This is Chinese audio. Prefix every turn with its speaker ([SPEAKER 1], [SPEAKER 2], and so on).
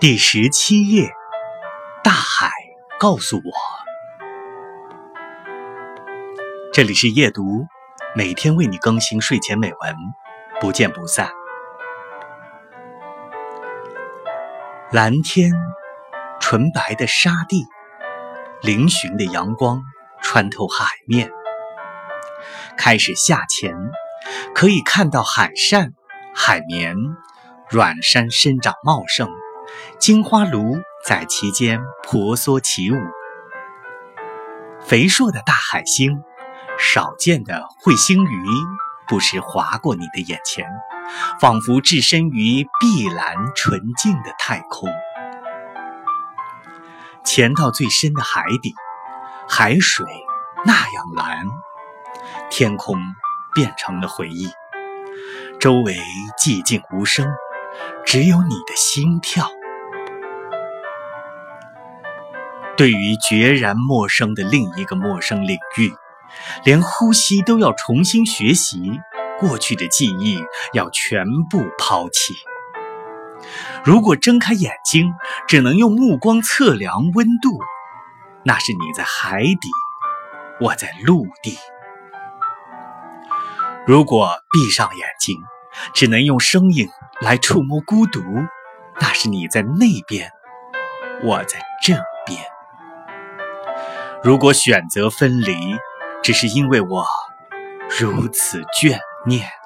[SPEAKER 1] 第十七页，大海告诉我，这里是夜读，每天为你更新睡前美文，不见不散。蓝天，纯白的沙地，嶙峋的阳光穿透海面。开始下潜，可以看到海扇、海绵、软山生长茂盛。金花炉在其间婆娑起舞，肥硕的大海星，少见的彗星鱼，不时划过你的眼前，仿佛置身于碧蓝纯净的太空。潜到最深的海底，海水那样蓝，天空变成了回忆，周围寂静无声，只有你的心跳。对于决然陌生的另一个陌生领域，连呼吸都要重新学习，过去的记忆要全部抛弃。如果睁开眼睛只能用目光测量温度，那是你在海底，我在陆地。如果闭上眼睛只能用声音来触摸孤独，那是你在那边，我在这边。如果选择分离，只是因为我如此眷念。